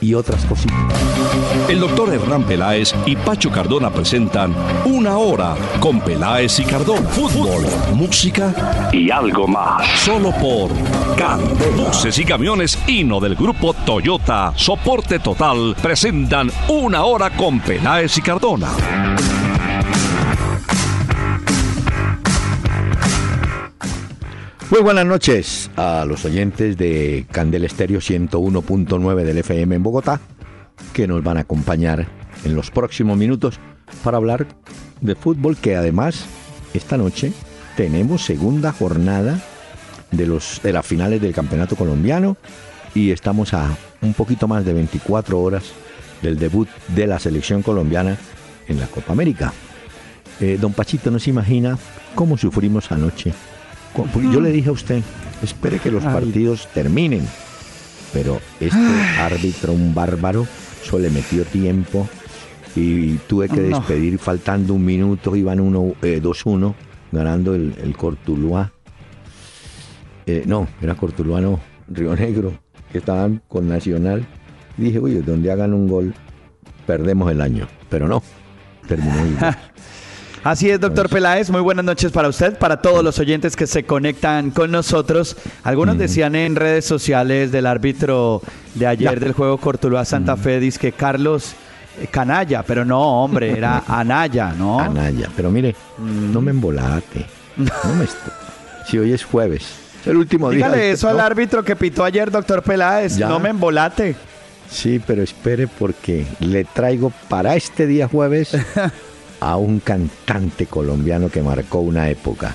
y otras cositas. El doctor Hernán Peláez y Pacho Cardona presentan Una Hora con Peláez y Cardona. Fútbol, música y algo más. Solo por Candela. Buses y camiones Hino del grupo Toyota, soporte total, presentan Una Hora con Peláez y Cardona. Muy buenas noches a los oyentes de Candel Estéreo 101.9 del FM en Bogotá, que nos van a acompañar en los próximos minutos para hablar de fútbol, que además esta noche tenemos segunda jornada de, los, de las finales del Campeonato Colombiano y estamos a un poquito más de 24 horas del debut de la selección colombiana en la Copa América. Eh, don Pachito no se imagina cómo sufrimos anoche yo le dije a usted, espere que los partidos terminen. Pero este árbitro, un bárbaro, solo le metió tiempo y tuve que despedir faltando un minuto, iban 2-1, eh, ganando el, el Cortuluá. Eh, no, era Cortuluá, no, Río Negro, que estaban con Nacional. dije, oye, donde hagan un gol, perdemos el año. Pero no, terminó igual. Así es, doctor Peláez. Muy buenas noches para usted, para todos los oyentes que se conectan con nosotros. Algunos decían en redes sociales del árbitro de ayer del juego Cortuluá Santa Fe, dice que Carlos eh, Canalla, pero no, hombre, era Anaya, ¿no? Anaya, pero mire, no me embolate. Si hoy es jueves, es el último día. Dígale eso al árbitro que pitó ayer, doctor Peláez. No me embolate. Sí, pero espere porque le traigo para este día jueves a un cantante colombiano que marcó una época.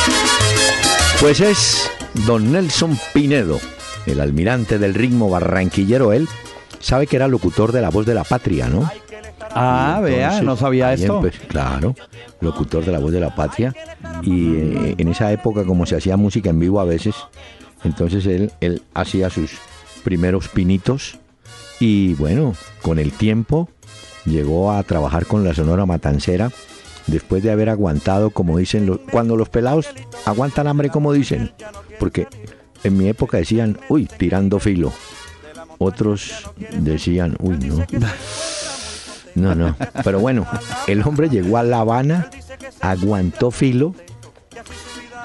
Pues es don Nelson Pinedo, el almirante del ritmo barranquillero él sabe que era locutor de La Voz de la Patria, ¿no? Ah, vea, no sabía esto. claro, locutor de La Voz de la Patria. Y eh, en esa época, como se hacía música en vivo a veces, entonces él, él hacía sus primeros pinitos. Y bueno, con el tiempo llegó a trabajar con la Sonora Matancera después de haber aguantado, como dicen, los, cuando los pelados aguantan hambre, como dicen, porque en mi época decían, uy, tirando filo. Otros decían, uy, no. No, no. Pero bueno, el hombre llegó a La Habana, aguantó filo,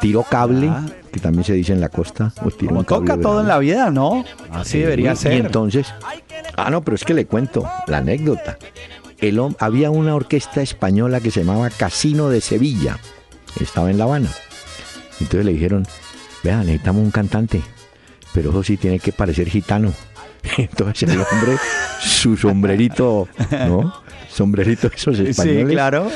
tiró cable, ah. que también se dice en la costa. Como toca todo en la vida, ¿no? Así debería ser. Y entonces, ah, no, pero es que le cuento la anécdota. El, había una orquesta española que se llamaba Casino de Sevilla. Estaba en La Habana. Entonces le dijeron, vean, necesitamos un cantante, pero eso sí tiene que parecer gitano. Entonces el hombre, su sombrerito, ¿no? Sombrerito esos españoles. Sí, claro.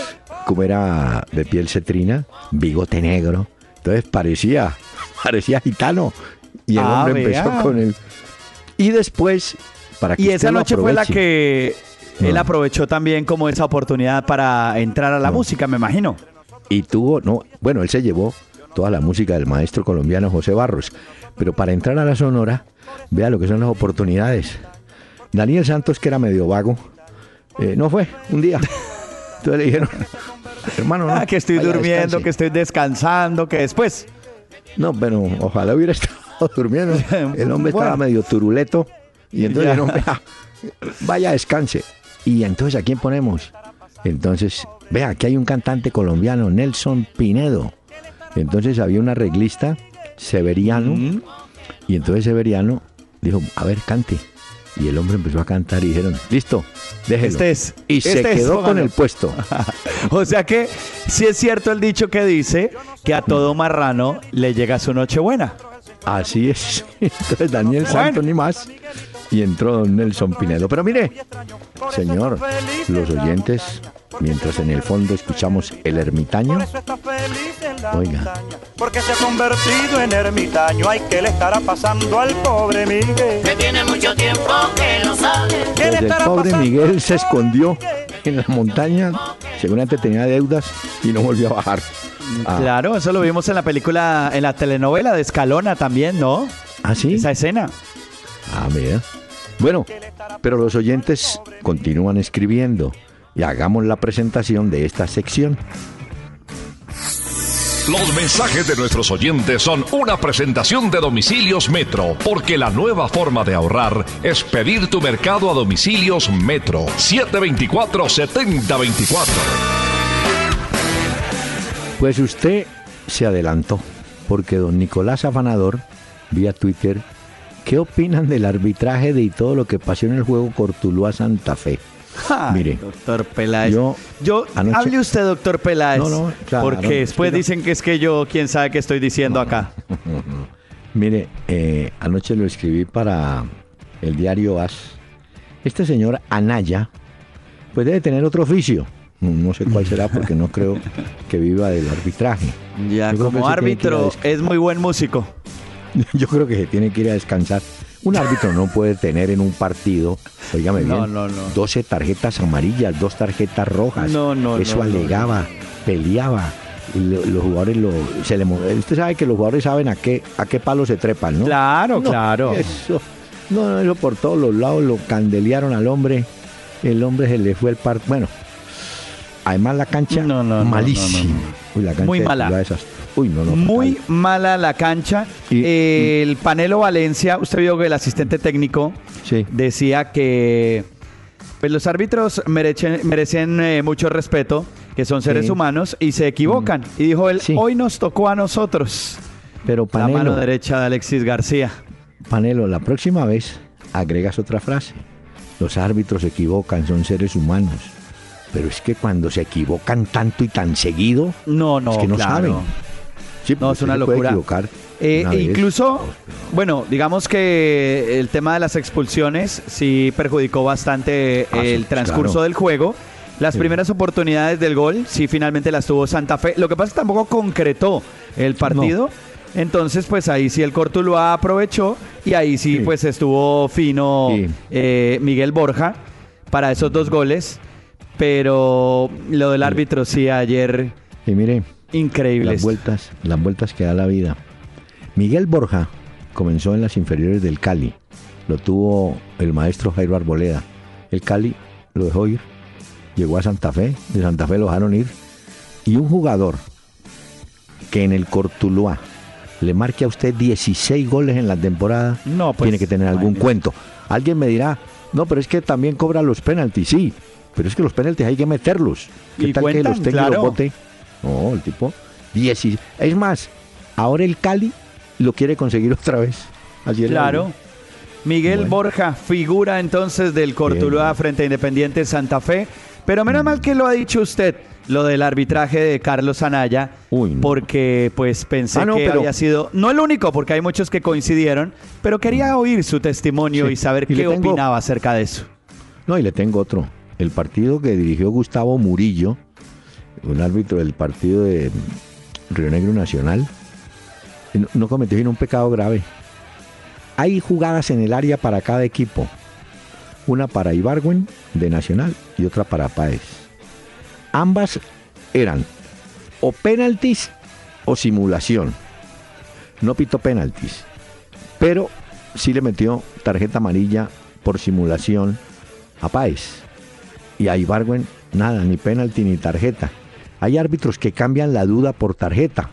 Como era de piel cetrina, bigote negro. Entonces parecía, parecía gitano. Y el ah, hombre empezó con él. Y después, para que Y esa noche fue la que él aprovechó también como esa oportunidad para entrar a la música, me imagino. Y tuvo, no, bueno, él se llevó toda la música del maestro colombiano José Barros. Pero para entrar a la Sonora, vea lo que son las oportunidades. Daniel Santos, que era medio vago, eh, no fue un día. Entonces le dijeron, hermano, no, ah, que estoy durmiendo, que estoy descansando, que después. No, pero ojalá hubiera estado durmiendo. El hombre estaba medio turuleto. Y entonces dijeron, vea, vaya, descanse. Y entonces, ¿a quién ponemos? Entonces, vea, aquí hay un cantante colombiano, Nelson Pinedo. Entonces había un arreglista, Severiano, y entonces Severiano dijo, a ver, cante. Y el hombre empezó a cantar y dijeron, listo, déjelo. Este es. y se este es, quedó con el puesto. O sea que sí es cierto el dicho que dice que a todo marrano le llega su nochebuena. Así es. Entonces Daniel Bueno. Santos ni más. Y entró don Nelson Pinedo. Pero mire, señor, los oyentes, mientras en el fondo escuchamos el ermitaño, Oiga. montaña, porque se ha convertido en ermitaño. Ay, que le estará pasando al pobre Miguel? Que tiene mucho tiempo que. ¿Qué le pues el pobre Miguel se escondió en la montaña, seguramente tenía deudas y no volvió a bajar. Ah, Claro, eso lo vimos en la película, en la telenovela de Escalona también, ¿no? ¿Ah, sí? Esa escena. Ah, mira. Bueno, pero los oyentes continúan escribiendo y hagamos la presentación de esta sección. Los mensajes de nuestros oyentes son una presentación de Domicilios Metro, porque la nueva forma de ahorrar es pedir tu mercado a Domicilios Metro 724-7024. Pues usted se adelantó, porque don Nicolás Afanador, vía Twitter, ¿qué opinan del arbitraje de y todo lo que pasó en el juego Cortuluá Santa Fe? Ay, Mire, doctor Peláez. yo Yo, anoche- hable usted, doctor Peláez. No, no, claro, porque después dicen que es que yo, quién sabe qué estoy diciendo acá. Mire, eh, anoche lo escribí para el diario AS. Este señor Anaya, pues debe tener otro oficio. No, sé cuál será porque no creo que viva del arbitraje. Ya, como árbitro, es muy buen músico. Yo creo que se tiene que ir a descansar. Un árbitro no puede tener en un partido, oígame No, bien, no, no. 12 tarjetas amarillas, dos tarjetas rojas. No, no, Eso alegaba, peleaba. Y lo- los jugadores lo, se le mo- Usted sabe que los jugadores saben a qué, a qué palo se trepan, ¿no? Claro, claro. Eso, no, eso por todos los lados lo candelearon al hombre. El hombre se le fue el par. Bueno, además la cancha malísima. Uy, la cancha Muy mala. Tuluá es hasta- Uy, no, no. Muy mala la cancha. Y- Eh, el Panelo Valencia, usted vio que el asistente técnico Sí. decía que pues, los árbitros merecen, merecen eh, mucho respeto, que son seres Sí. humanos y se equivocan. Y dijo él, Sí. hoy nos tocó a nosotros. Pero La mano derecha de Alexis García. Panelo, la próxima vez agregas otra frase. Los árbitros se equivocan, son seres humanos. Pero es que cuando se equivocan tanto y tan seguido, No, no, es que no claro. saben. Sí, No, es una locura. Eh, una vez. incluso, bueno, digamos que el tema de las expulsiones sí perjudicó bastante Ah, sí, el transcurso claro. del juego. Las Sí. primeras oportunidades del gol sí finalmente las tuvo Santa Fe. Lo que pasa es que tampoco concretó el partido. Entonces, pues ahí sí el Cortuluá aprovechó y ahí sí, Sí. pues estuvo fino eh, Miguel Borja para esos dos goles. Pero lo del árbitro sí ayer Y mire, increíble. las vueltas, las vueltas que da la vida. Miguel Borja comenzó en las inferiores del Cali. Lo tuvo el maestro Jairo Arboleda. El Cali lo dejó ir. Llegó a Santa Fe. De Santa Fe lo dejaron ir. Y un jugador que en el Cortuluá le marque a usted 16 goles en la temporada, No, pues, tiene que tener algún cuento. Alguien me dirá, no, pero es que también cobra los penaltis, sí, pero es que los penaltis hay que meterlos. ¿Qué Y tal que los tenga y claro. los bote? No, el tipo, 16. Es más, ahora el Cali lo quiere conseguir otra vez. Así es la Claro. Miguel Bueno. Borja, figura entonces del Cortuluá Bien. frente a Independiente Santa Fe. Pero menos mal que lo ha dicho usted, lo del arbitraje de Carlos Anaya, Uy, no. porque pues pensé Ah, no, que pero- había sido, no el único, porque hay muchos que coincidieron, pero quería oír su testimonio Sí. y saber Y qué tengo- opinaba acerca de eso. No, y le tengo otro. El partido que dirigió Gustavo Murillo, un árbitro del partido de Río Negro Nacional, no, cometió sino un pecado grave. Hay jugadas en el área para cada equipo. Una para Ibargüen de Nacional y otra para Páez. Ambas eran o penaltis o simulación. No pitó penaltis, pero sí le metió tarjeta amarilla por simulación a Páez. Y a Ibargüen, nada, ni penalti ni tarjeta. Hay árbitros que cambian la duda por tarjeta.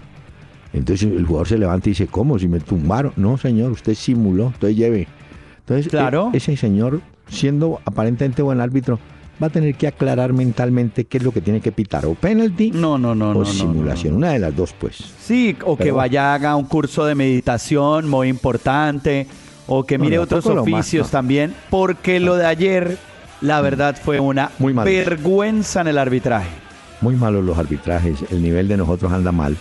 Entonces el jugador se levanta y dice, ¿cómo? Si me tumbaron. No, señor, usted simuló, entonces lleve. Entonces, Claro. e- ese señor, siendo aparentemente buen árbitro, va a tener que aclarar mentalmente qué es lo que tiene que pitar, o penalti No, no, no, o no, simulación. no. Una de las dos, pues. Sí, o que vaya haga un curso de meditación muy importante, o que mire otros oficios también, porque lo de ayer, la verdad, fue una vergüenza en el arbitraje. Muy malos los arbitrajes, el nivel de nosotros anda mal.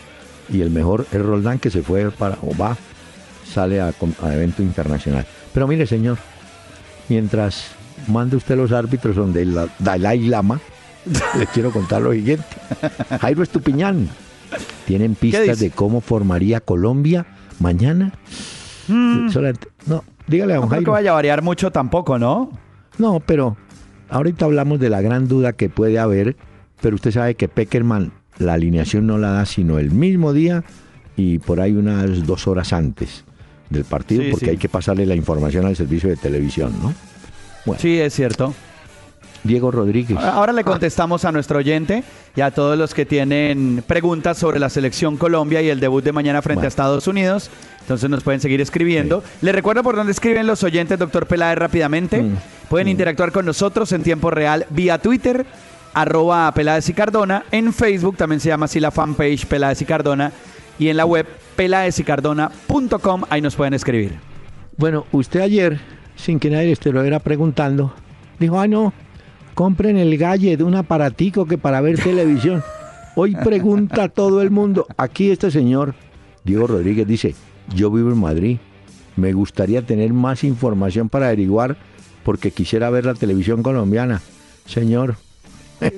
Y el mejor es Roldán que se fue para, o va, sale a, evento internacional. Pero mire, señor, mientras mande usted los árbitros donde el Dalai Lama, les quiero contar lo siguiente. Jairo Estupiñán, ¿tienen pistas de cómo formaría Colombia mañana? Mm. No, dígale a don no que vaya a variar mucho tampoco, ¿no? No, pero ahorita hablamos de la gran duda que puede haber, pero usted sabe que Peckerman la alineación no la da sino el mismo día y por ahí unas dos horas antes del partido, porque hay que pasarle la información al servicio de televisión, ¿no? Sí, es cierto. Diego Rodríguez. Ahora le contestamos a nuestro oyente y a todos los que tienen preguntas sobre la selección Colombia y el debut de mañana frente a Estados Unidos. Entonces nos pueden seguir escribiendo. Le recuerdo por dónde escriben los oyentes, doctor Peláez, rápidamente. Mm. Pueden mm. interactuar con nosotros en tiempo real vía Twitter, arroba Peláez y Cardona. En Facebook también se llama así la fanpage Peláez y Cardona. Y en la web peladesicardona.com, ahí nos pueden escribir. Bueno, usted ayer, sin que nadie esté lo era preguntando, dijo, ah, no, compren el de un aparatico que para ver televisión. Hoy pregunta todo el mundo. Aquí este señor, Diego Rodríguez, dice, yo vivo en Madrid. Me gustaría tener más información para averiguar porque quisiera ver la televisión colombiana. Señor,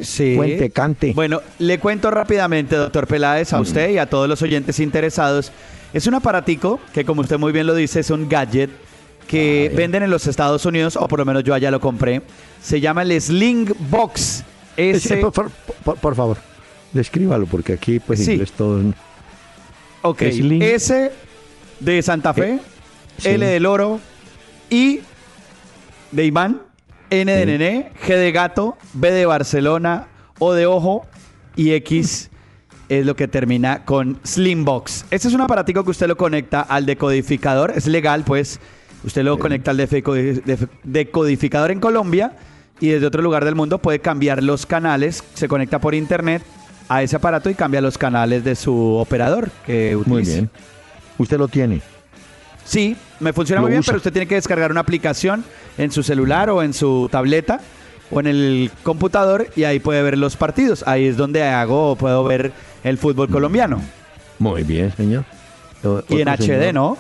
Sí. Cuente, cante. Bueno, le cuento rápidamente, doctor Peláez, a mm. usted y a todos los oyentes interesados. Es un aparatico que, como usted muy bien lo dice, es un gadget que venden en los Estados Unidos, o por lo menos yo allá lo compré. Se llama el Sling Box. por, favor, descríbalo, porque aquí pues inglés todo... Ok, S de Santa Fe, eh, L de Loro, I de Iván, N de Nené, G de Gato, B de Barcelona, O de Ojo y X es lo que termina con Slimbox. Este es un aparatico que usted lo conecta al decodificador, es legal pues, usted lo conecta al decodificador en Colombia y desde otro lugar del mundo puede cambiar los canales, se conecta por internet a ese aparato y cambia los canales de su operador que utiliza. Muy bien. ¿Usted lo tiene? Sí, me funciona muy bien, pero usted tiene que descargar una aplicación en su celular o en su tableta o en el computador y ahí puede ver los partidos. Ahí es donde hago, puedo ver el fútbol colombiano. Muy bien, señor. Y en HD, ¿no?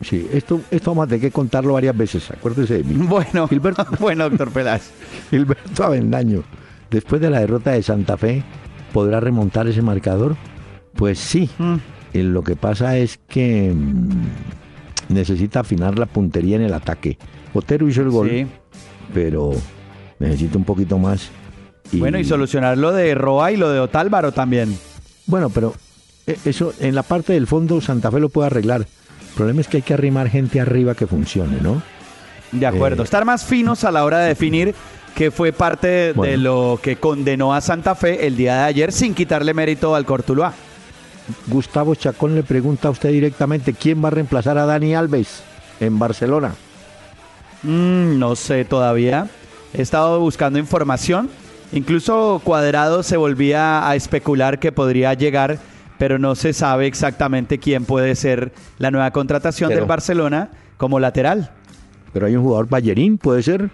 Sí, esto, esto vamos a tener que contarlo varias veces, acuérdese de mí. Bueno, Gilberto, bueno, doctor Peláez. Gilberto Avendaño, después de la derrota de Santa Fe, ¿podrá remontar ese marcador? Pues sí. Mm. lo que pasa es que mm, necesita afinar la puntería en el ataque. Otero hizo el gol, pero necesita un poquito más. Bueno, y solucionar lo de Roa y lo de Otálvaro también. Bueno, pero eh, eso en la parte del fondo Santa Fe lo puede arreglar. El problema es que hay que arrimar gente arriba que funcione, ¿no? De acuerdo, eh, estar más finos a la hora de definir que fue parte de lo que condenó a Santa Fe el día de ayer sin quitarle mérito al Cortuluá. Gustavo Chacón le pregunta a usted directamente quién va a reemplazar a Dani Alves en Barcelona. Mm, no sé todavía. He estado buscando información. Incluso Cuadrado se volvía a especular que podría llegar, pero no se sabe exactamente quién puede ser la nueva contratación del Barcelona como lateral. Pero hay un jugador Ballerín, puede ser.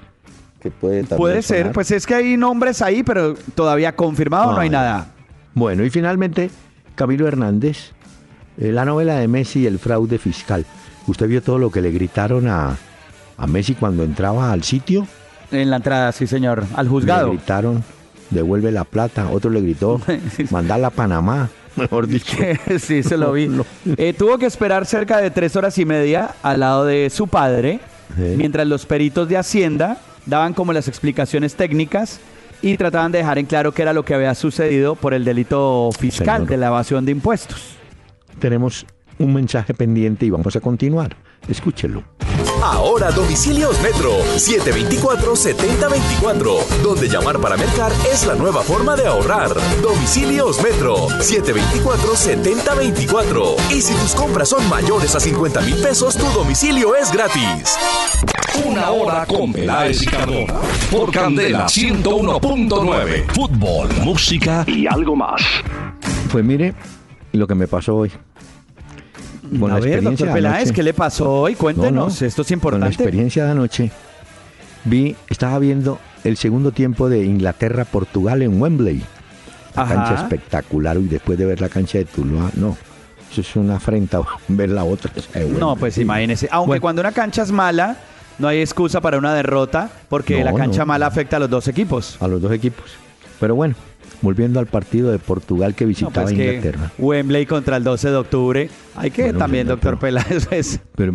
Que puede puede ser, pues es que hay nombres ahí, pero todavía confirmado no hay nada. Bueno, y finalmente Camilo Hernández, eh, la novela de Messi y el fraude fiscal. ¿Usted vio todo lo que le gritaron a, Messi cuando entraba al sitio? En la entrada, sí, señor, al juzgado. Le gritaron, devuelve la plata. Otro le gritó, mandala a Panamá. Mejor dicho. sí, se lo vi. Eh, tuvo que esperar cerca de tres horas y media al lado de su padre, mientras los peritos de Hacienda daban como las explicaciones técnicas y trataban de dejar en claro qué era lo que había sucedido por el delito fiscal de la evasión de impuestos. Tenemos un mensaje pendiente y vamos a continuar. Escúchelo. Ahora domicilios Metro 724-7024, donde llamar para mercar es la nueva forma de ahorrar. Domicilios Metro 724-7024. Y si tus compras son mayores a 50 mil pesos, tu domicilio es gratis. Una hora con Peláez y Cardona. Por Candela 101.9. Fútbol, música y algo más. Pues mire lo que me pasó hoy. Con a ver, doctor Peláez, ¿qué le pasó hoy? Cuéntenos, esto es importante. Con la experiencia de anoche, vi, estaba viendo el segundo tiempo de Inglaterra-Portugal en Wembley. La cancha espectacular y después de ver la cancha de Tuluá, no. Eso es una afrenta ver la otra. No, pues imagínese. Aunque cuando una cancha es mala, no hay excusa para una derrota porque la cancha mala afecta a los dos equipos. A los dos equipos. Pero bueno, volviendo al partido de Portugal que visitaba pues Inglaterra. Wembley contra el 12 de octubre. Hay que también, doctor Peláez. Pero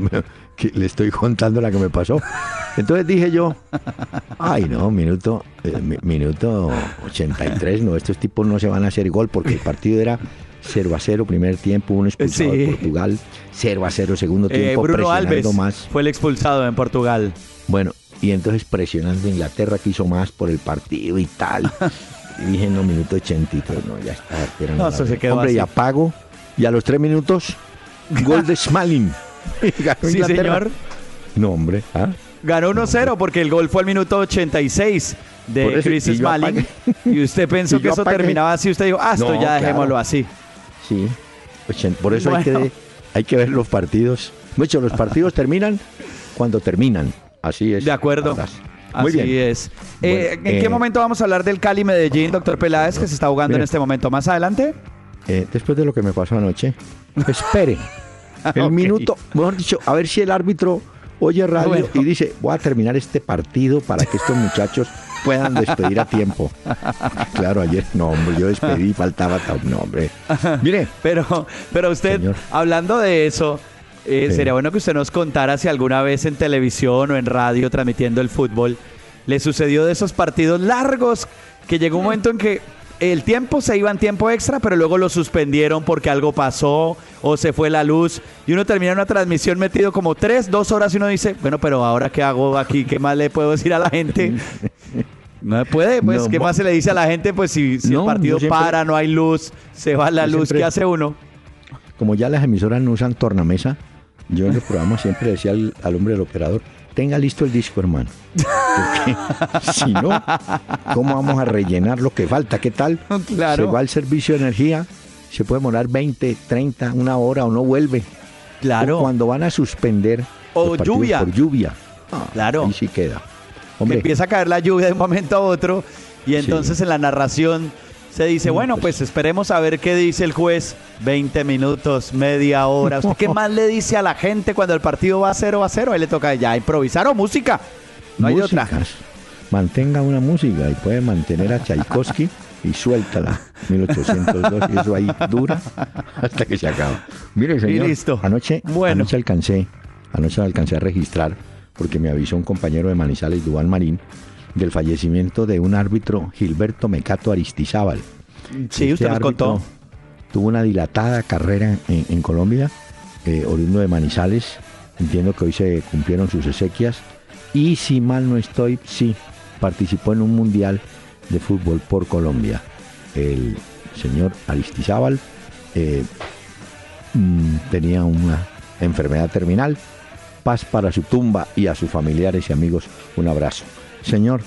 le estoy contando la que me pasó. Entonces dije yo, ay no, minuto, eh, minuto 83, no, estos tipos no se van a hacer gol porque el partido era 0 a 0 primer tiempo, un expulsado de Portugal, 0 a 0 segundo eh, tiempo, Bruno Alves más. fue el expulsado en Portugal. Bueno, y entonces presionando Inglaterra que hizo más por el partido y tal. y dije, no, minuto 83, no, ya está. No, eso se quedó Hombre, y apago, y a los tres minutos, gol de Smalling. sí, señor. No, hombre. ¿ah? Ganó 1-0 porque el gol fue al minuto 86 de Chris Smalling. Y usted pensó que eso terminaba así. Usted dijo, ah, esto ya dejémoslo así. Sí. Por eso hay, que, hay que ver los partidos. Muchos los partidos terminan cuando terminan. Así es. De acuerdo. Muy Así es. Eh, ¿En qué eh, momento vamos a hablar del Cali Medellín, doctor Peláez, que se está jugando en este momento? ¿Más adelante? Eh, después de lo que me pasó anoche. Espere. El minuto, mejor dicho, a ver si el árbitro oye radio y dice, voy a terminar este partido para que estos muchachos puedan despedir a tiempo. Claro, ayer no, hombre, yo despedí, faltaba no, hombre. Mire. Pero, pero usted, hablando de eso, eh, sería bueno que usted nos contara si alguna vez en televisión o en radio transmitiendo el fútbol le sucedió de esos partidos largos que llegó un momento en que el tiempo se iba en tiempo extra, pero luego lo suspendieron porque algo pasó o se fue la luz y uno termina una transmisión metido como tres, dos horas y uno dice, bueno, pero ahora qué hago aquí, qué más le puedo decir a la gente. No puede, pues, ¿qué más se le dice a la gente? Pues si, el partido para, no hay luz, se va la luz, ¿qué hace uno? Como ya las emisoras no usan tornamesa, yo en el programa siempre decía al, al hombre del operador, tenga listo el disco, hermano. Porque si no, ¿cómo vamos a rellenar lo que falta? ¿Qué tal? Claro. Se va al servicio de energía, se puede demorar 20, 30, una hora o no vuelve. Claro. cuando van a suspender. O lluvia. Por lluvia. Ah, claro. Y sí queda. Hombre. empieza a caer la lluvia de un momento a otro y entonces en la narración se dice, bueno, pues, esperemos a ver qué dice el juez. 20 minutos, media hora. qué más le dice a la gente cuando el partido va a 0 a 0? Ahí le toca ya improvisar o música. No hay otra. Mantenga una música y puede mantener a Tchaikovsky y suéltala. 1802 y eso ahí dura hasta que se acaba. Mire, señor, listo. Anoche, bueno. anoche alcancé, anoche alcancé a registrar porque me avisó un compañero de Manizales, Dubán Marín, del fallecimiento de un árbitro, Gilberto Mecato Aristizábal. Sí, usted nos contó. Tuvo una dilatada carrera en, Colombia, eh, oriundo de Manizales. Entiendo que hoy se cumplieron sus exequias. Y si mal no estoy, sí, participó en un mundial de fútbol por Colombia. El señor Aristizábal eh, mm, tenía una enfermedad terminal. Paz para su tumba y a sus familiares y amigos un abrazo. Señor,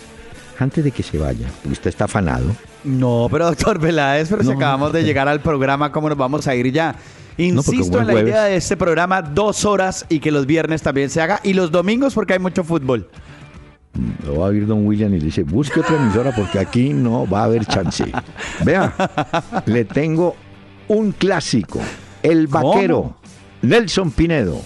antes de que se vaya, usted está afanado. No, pero doctor Peláez, pero si acabamos de llegar al programa, ¿cómo nos vamos a ir ya? Insisto en la idea de este programa, dos horas y que los viernes también se haga y los domingos porque hay mucho fútbol. Lo va a oír don William y le dice, busque otra emisora porque aquí no va a haber chance. Vea, le tengo un clásico, El Vaquero, Nelson Pinedo.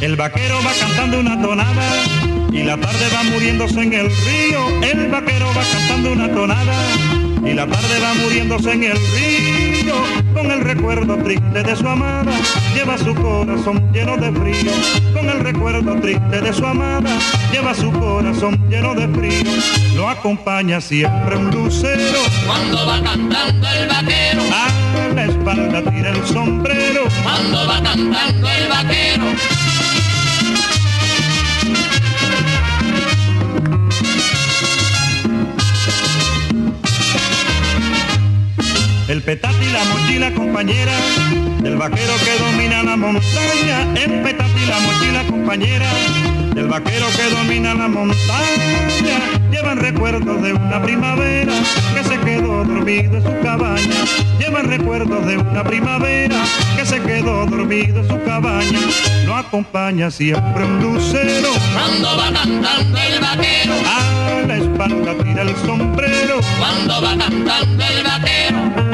El vaquero va cantando una tonada y la tarde va muriéndose en el río. El vaquero va cantando una tonada y la tarde va muriéndose en el río. Con el recuerdo triste de su amada, lleva su corazón lleno de frío. Con el recuerdo triste de su amada, lleva su corazón lleno de frío. Lo acompaña siempre un lucero. Cuando va cantando el vaquero, a la espalda tira el sombrero. Cuando va cantando el vaquero El petate y la mochila compañera. Del vaquero que domina la montaña, el petate y la mochila compañera. Del vaquero que domina la montaña, llevan recuerdos de una primavera que se quedó dormido en su cabaña, llevan recuerdos de una primavera que se quedó dormido en su cabaña, lo acompaña siempre un lucero. Cuando va cantando el vaquero, a la espalda tira el sombrero. cuando va cantando el vaquero.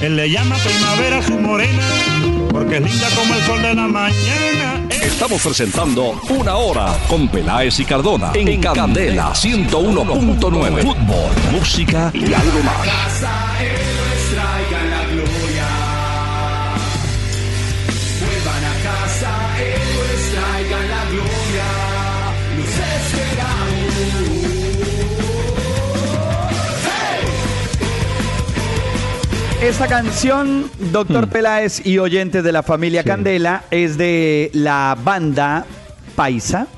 Él le llama primavera su morena, porque es linda como el sol de la mañana. Estamos presentando Una Hora con Peláez y Cardona en Candela 101.9. Fútbol, música y algo más. Esta canción, doctor Hmm. Peláez y oyentes de la familia Sí. Candela, es de la banda Paisa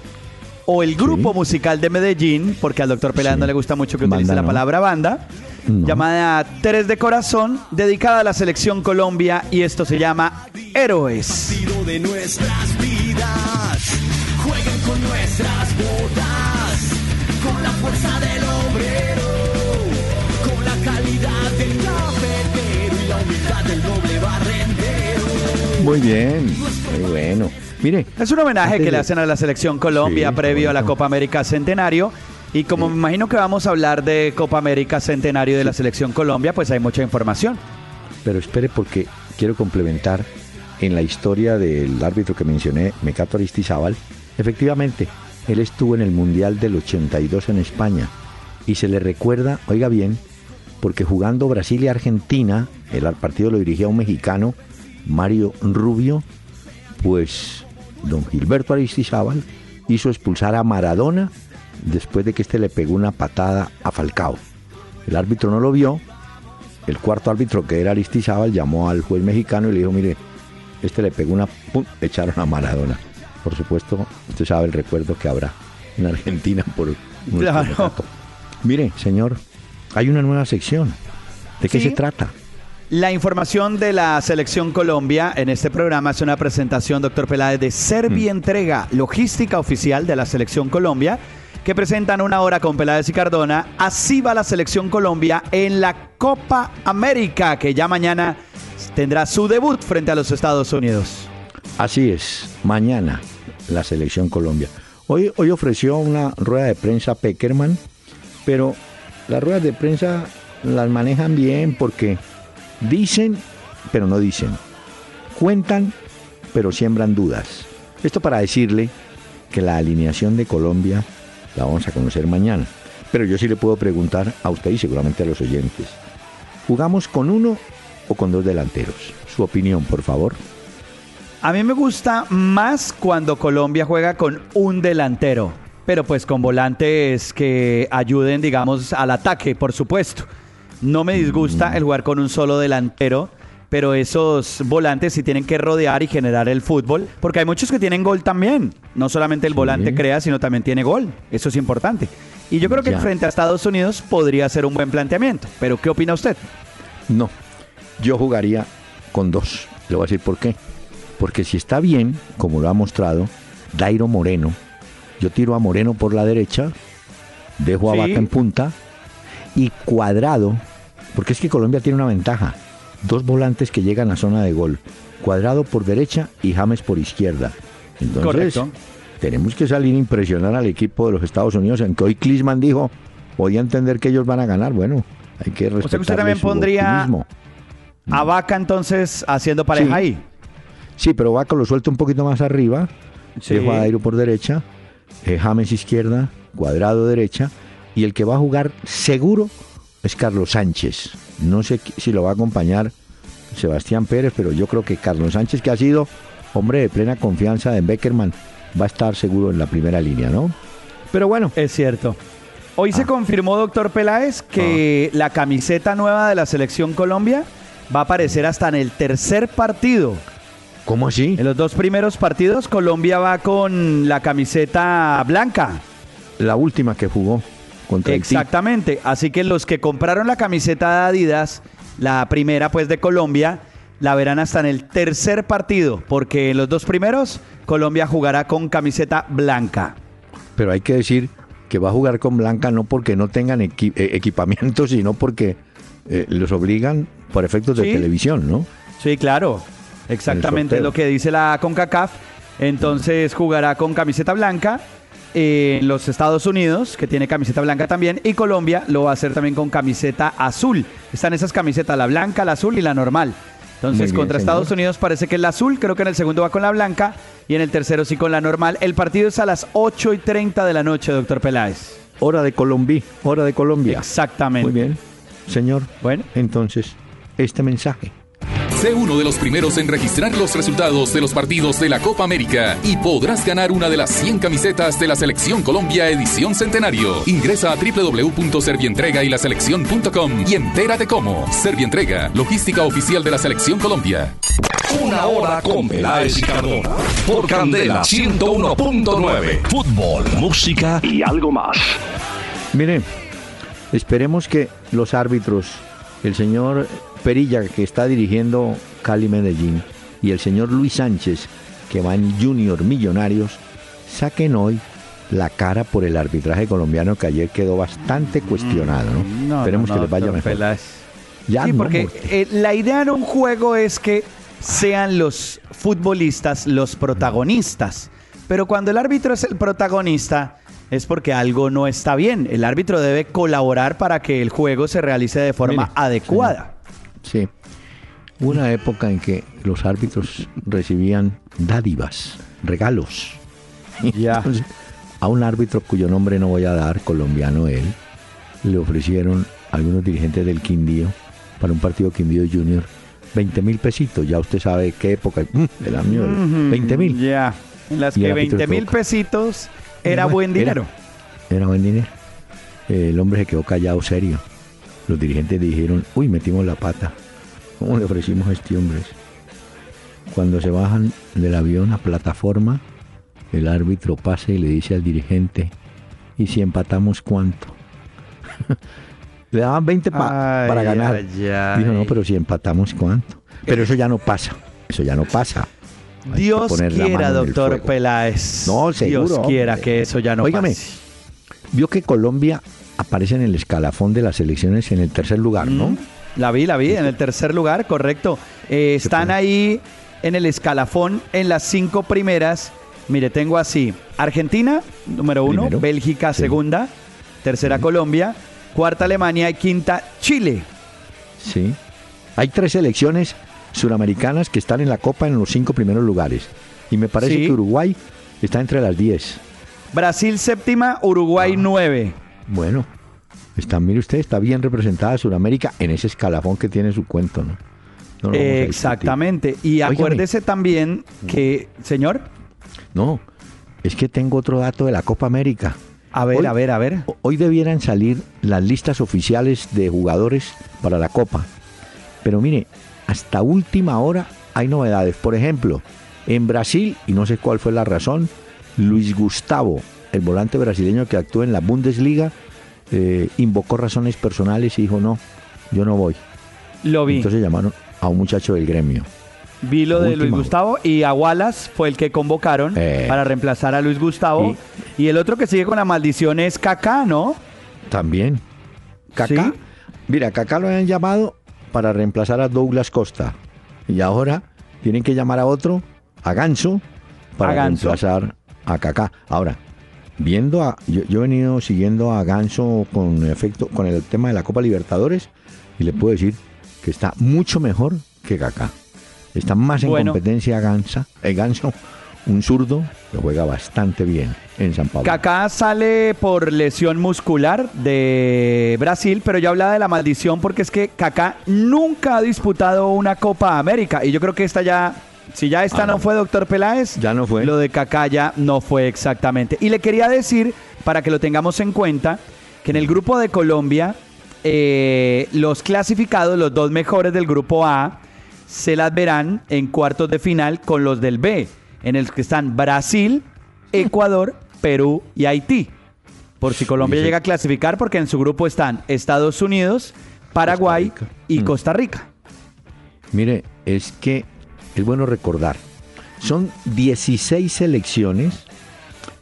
o el grupo Sí. musical de Medellín, porque al doctor Peláez Sí. no le gusta mucho que Banda utilice la no. palabra banda, No. llamada Tres de Corazón, dedicada a la selección Colombia y esto se llama Héroes. partido de nuestras vidas. Jueguen con nuestras Muy bien, muy bueno. Mire, Es un homenaje que le hacen a la selección Colombia Sí, previo a la. Copa América Centenario. Y como me imagino que vamos a hablar de Copa América Centenario de la selección Colombia, pues hay mucha información. pero espere porque quiero complementar en la historia del árbitro que mencioné, Mecato Aristizábal. Efectivamente, él estuvo en el Mundial del 82 en España y se le recuerda, oiga bien, porque jugando Brasil y Argentina, el partido lo dirigía un mexicano, Mario Rubio, pues don Gilberto Aristizábal hizo expulsar a Maradona después de que este le pegó una patada a Falcao. El árbitro no lo vio, el cuarto árbitro que era Aristizábal llamó al juez mexicano y le dijo, mire, este le pegó una, pum, echaron a Maradona. Por supuesto, usted sabe el recuerdo que habrá en Argentina por nuestro Claro. Mire, señor, hay una nueva sección. ¿De qué Sí. se trata? La información de la selección Colombia en este programa es una presentación, doctor Peláez, de Servientrega, logística oficial de la selección Colombia, que presentan una hora con Peláez y Cardona. Así va la selección Colombia en la Copa América, que ya mañana tendrá su debut frente a los Estados Unidos. Así es, mañana la selección Colombia. Hoy, hoy ofreció una rueda de prensa Peckerman, pero las ruedas de prensa las manejan bien porque dicen, pero no dicen. Cuentan, pero siembran dudas. Esto para decirle que la alineación de Colombia la vamos a conocer mañana. Pero yo sí le puedo preguntar a usted y seguramente a los oyentes. ¿Jugamos con uno o con dos delanteros? Su opinión, por favor. A mí me gusta más cuando Colombia juega con un delantero, pero pues con volantes que ayuden, digamos, al ataque, por supuesto. No me disgusta el jugar con un solo delantero, pero esos volantes sí tienen que rodear y generar el fútbol, porque hay muchos que tienen gol también. No solamente el Sí. volante crea, sino también tiene gol. Eso es importante. Y yo creo que Ya. frente a Estados Unidos podría ser un buen planteamiento. Pero ¿qué opina usted? No, yo jugaría con dos. Le voy a decir por qué. Porque si está bien, como lo ha mostrado, Dairo Moreno, yo tiro a Moreno por la derecha, dejo a Sí. Vaca en punta y cuadrado, porque es que Colombia tiene una ventaja. Dos volantes que llegan a zona de gol. Cuadrado por derecha y James por izquierda. Entonces, Correcto. tenemos que salir a impresionar al equipo de los Estados Unidos, en que hoy Klinsmann dijo, podía entender que ellos van a ganar. Bueno, hay que respetar. sea, que usted también pondría- Optimismo. A Vaca entonces haciendo pareja Sí. ahí. Sí, pero Vaca lo suelta un poquito más arriba. Sí. Dejo a Dairo por derecha. eh, James izquierda. Cuadrado derecha. Y el que va a jugar seguro es Carlos Sánchez. No sé si lo va a acompañar Sebastián Pérez, pero yo creo que Carlos Sánchez, que ha sido hombre de plena confianza de Beckerman, va a estar seguro en la primera línea, ¿no? Pero bueno, Es cierto. Hoy se confirmó, doctor Peláez, que la camiseta nueva de la selección Colombia va a aparecer hasta en el tercer partido. ¿Cómo así? En los dos primeros partidos, Colombia va con la camiseta blanca. La última que jugó contra Haití. Exactamente. Así que los que compraron la camiseta de Adidas, la primera pues de Colombia, la verán hasta en el tercer partido, porque en los dos primeros Colombia jugará con camiseta blanca. Pero hay que decir que va a jugar con blanca no porque no tengan equi- eh, equipamiento, sino porque eh, los obligan por efectos de Sí. televisión, ¿no? Sí, claro. Exactamente lo que dice la CONCACAF. Entonces jugará con camiseta blanca en los Estados Unidos, que tiene camiseta blanca también, y Colombia lo va a hacer también con camiseta azul. Están esas camisetas, la blanca, la azul y la normal. Entonces, bien, contra señor. Estados Unidos parece que es la azul, creo que en el segundo va con la blanca y en el tercero sí con la normal. El partido es a las 8 y 30 de la noche, doctor Peláez. Hora de Colombia, hora de Colombia. Exactamente. Muy bien, señor. Bueno. Entonces, este mensaje. Sé uno de los primeros en registrar los resultados de los partidos de la Copa América y podrás ganar una de las 100 camisetas de la Selección Colombia Edición Centenario. Ingresa a www.servientrega y y entérate cómo. Servientrega, logística oficial de la Selección Colombia. Una hora con Peláez y Cardona. Por Candela 101.9. Fútbol, música y algo más. Mire, esperemos que los árbitros, el señor Perilla, que está dirigiendo Cali Medellín, y el señor Luis Sánchez, que va en Junior Millonarios, saquen hoy la cara por el arbitraje colombiano que ayer quedó bastante cuestionado, ¿no? Mm, No, esperemos no, que les vaya mejor. Ya sí, no, porque eh, la idea en un juego es que sean los futbolistas los protagonistas. Pero cuando el árbitro es el protagonista, es porque algo no está bien. El árbitro debe colaborar para que el juego se realice de forma Mire, adecuada. Sí. Hubo una época en que los árbitros recibían dádivas, regalos. Ya. Entonces, a un árbitro cuyo nombre no voy a dar, colombiano él, le ofrecieron algunos dirigentes del Quindío para un partido Quindío Junior 20 mil pesitos. Ya usted sabe qué época. mm, el año Ujú, 20 mil. Ya. En las Y que el árbitro 20 mil pesitos era buen dinero. Era, era buen dinero. Eh, el hombre se quedó callado, serio. Los dirigentes dijeron, uy, metimos la pata. ¿Cómo le ofrecimos a este hombre? Cuando se bajan del avión a plataforma, el árbitro pasa y le dice al dirigente, ¿y si empatamos cuánto? le daban 20 pa- Ay, para ganar. ay, ay. Dijo, no, pero si empatamos cuánto. Pero eso ya no pasa. Eso ya no pasa. Hay Dios quiera, doctor. Peláez. No, seguro, Dios quiera que eso ya no Óigame, pase. Vio que Colombia aparece en el escalafón de las elecciones en el tercer lugar, ¿no? Mm, La vi, la vi, en el tercer lugar, correcto. Eh, están ahí en el escalafón en las cinco primeras. Mire, tengo así: Argentina, número uno, Primero. Bélgica, Sí. segunda, tercera Colombia, cuarta Alemania y quinta Chile. Sí. Hay tres selecciones suramericanas que están en la Copa en los cinco primeros lugares. Y me parece Sí. que Uruguay está entre las diez. Brasil séptima, Uruguay Ah. nueve. Bueno, está, mire usted, está bien representada Suramérica en ese escalafón que tiene su cuento, ¿no? Exactamente. Y acuérdese también que, señor, No, es que tengo otro dato de la Copa América. a ver, Hoy- a ver, a ver. Ho- Hoy debieran salir las listas oficiales de jugadores para la Copa. Pero mire, hasta última hora hay novedades. Por ejemplo, en Brasil, y no sé cuál fue la razón, Luis Gustavo, el volante brasileño que actúa en la Bundesliga, eh, invocó razones personales y dijo, no, yo no voy. Lo vi. Entonces llamaron a un muchacho del gremio. Vi lo de Última Luis. Gustavo y a Wallace fue el que convocaron Eh. para reemplazar a Luis Gustavo. Y, el otro que sigue con la maldición es Kaká, ¿no? También. Kaká. Sí. Mira, Kaká lo habían llamado para reemplazar a Douglas Costa. Y ahora tienen que llamar a otro, a Ganso, para A Ganso. reemplazar a Kaká. Ahora, viendo a. Yo, yo he venido siguiendo a Ganso con efecto, con el tema de la Copa Libertadores, y le puedo decir que está mucho mejor que Kaká. Está más en Bueno. competencia Gansa, eh, Ganso, un zurdo que juega bastante bien en San Pablo. Kaká sale por lesión muscular de Brasil, pero yo hablaba de la maldición porque es que Kaká nunca ha disputado una Copa América. Y yo creo que esta ya, si ya esta Ah, no fue, doctor Peláez, Ya no fue. Lo de Kaká ya no fue exactamente. Y le quería decir, para que lo tengamos en cuenta, que en el grupo de Colombia eh, los clasificados, los dos mejores del grupo A, se las verán en cuartos de final con los del B, en el que están Brasil, Ecuador, Perú y Haití. Por si Colombia llega a clasificar, porque en su grupo están Estados Unidos, Paraguay y Mm. Costa Rica. Mire, es que es bueno recordar. Son 16 selecciones.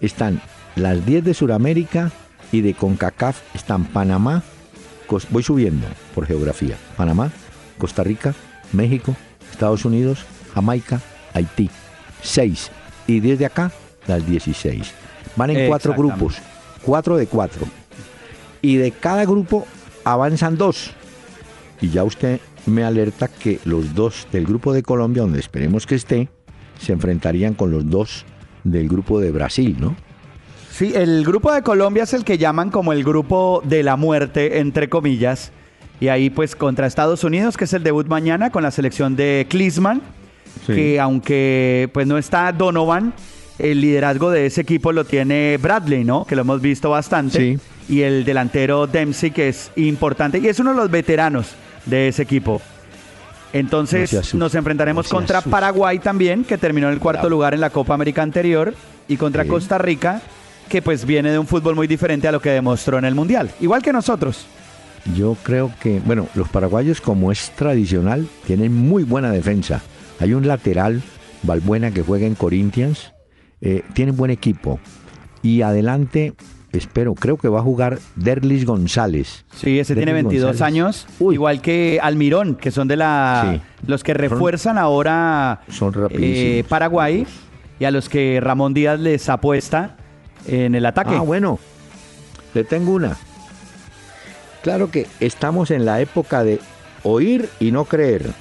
Están las 10 de Sudamérica y de CONCACAF están Panamá. Voy subiendo por geografía. Panamá, Costa Rica, México, Estados Unidos, Jamaica, Haití. 6. Y desde acá, las 16. Van en cuatro grupos. Cuatro de cuatro. Y de cada grupo avanzan dos. Y ya usted me alerta que los dos del grupo de Colombia, donde esperemos que esté, se enfrentarían con los dos del grupo de Brasil, ¿no? Sí, el grupo de Colombia es el que llaman como el grupo de la muerte, entre comillas. Y ahí pues contra Estados Unidos, que es el debut mañana con la selección de Klinsmann, Sí. que aunque pues no está Donovan, el liderazgo de ese equipo lo tiene Bradley, ¿no? Que lo hemos visto bastante. Sí. Y el delantero Dempsey, que es importante y es uno de los veteranos de ese equipo. Entonces nos enfrentaremos no contra. Paraguay también, que terminó en el cuarto Bravo. lugar en la Copa América anterior, y contra Sí. Costa Rica, que pues viene de un fútbol muy diferente a lo que demostró en el Mundial, igual que nosotros. Yo creo que, bueno, los paraguayos, como es tradicional, tienen muy buena defensa. Hay un lateral, Valbuena, que juega en Corinthians. Eh, tienen buen equipo. Y adelante, espero, creo que va a jugar Derlis González. Sí, ese tiene Derlis 22 González. años, Uy. igual que Almirón, que son de la Sí. los que refuerzan ahora Son eh. Paraguay y a los que Ramón Díaz les apuesta en el ataque. Ah, bueno, le tengo una. Claro que estamos en la época de oír y no creer.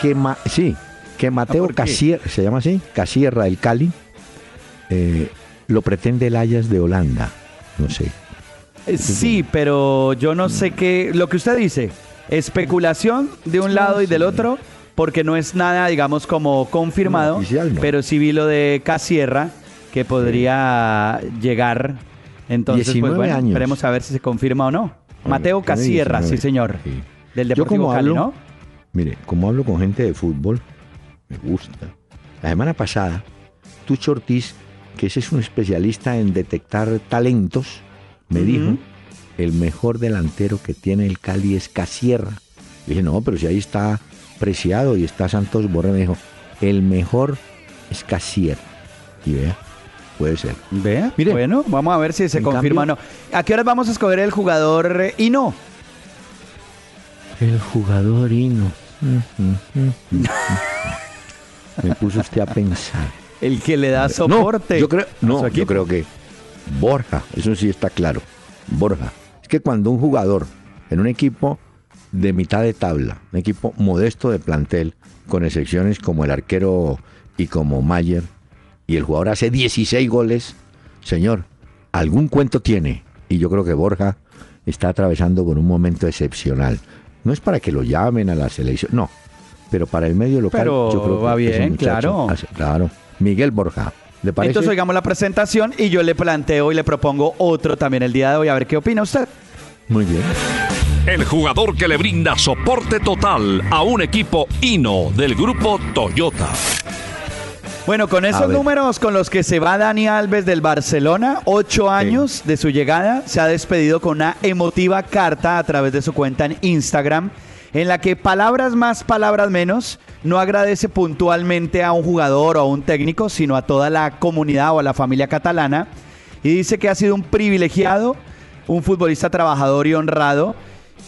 Que ma- sí, que Mateo ¿por qué? Casierra, se llama así, Casierra el Cali, eh, lo pretende el Ajax de Holanda. No sé. Eh, Sí, pero yo no sé qué. Lo que usted dice, especulación de un lado y del otro, porque no es nada, digamos, como confirmado. No, oficial no. Pero sí vi lo de Casierra, que podría llegar. Entonces, pues 19 bueno, años. esperemos a ver si se confirma o no. Mateo Casierra, 19. sí, señor. Sí. Del Yo Deportivo como Cali, hablo- ¿no? Mire, como hablo con gente de fútbol, me gusta. La semana pasada, Tucho Ortiz, que ese es un especialista en detectar talentos, me dijo, el mejor delantero que tiene el Cali es Casierra. Dije, no, pero si ahí está Preciado y está Santos Borré, me dijo, el mejor es Casierra. Y vea, puede ser. Vea, Mire, bueno, vamos a ver si se confirma cambio- o no. ¿A qué hora vamos a escoger el jugador y no? El jugador Hino. Me puso usted a pensar. El que le da soporte. No, yo creo, no, yo creo que Borja, eso sí está claro. Borja. Es que cuando un jugador en un equipo de mitad de tabla, un equipo modesto de plantel, con excepciones como el arquero y como Mayer, y el jugador hace 16 goles, señor, algún cuento tiene. Y yo creo que Borja está atravesando por un momento excepcional. No es para que lo llamen a la selección, no. Pero para el medio local, Pero yo creo que va bien, claro. hace- claro. Miguel Borja. ¿Le parece? Entonces oigamos la presentación y yo le planteo y le propongo otro también el día de hoy. A ver qué opina usted. Muy bien. El jugador que le brinda soporte total a un equipo Hino del grupo Toyota. Bueno, con esos números con los que se va Dani Alves del Barcelona, ocho años de su llegada, se ha despedido con una emotiva carta a través de su cuenta en Instagram, en la que palabras más, palabras menos, no agradece puntualmente a un jugador o a un técnico, sino a toda la comunidad o a la familia catalana, y dice que ha sido un privilegiado, un futbolista trabajador y honrado,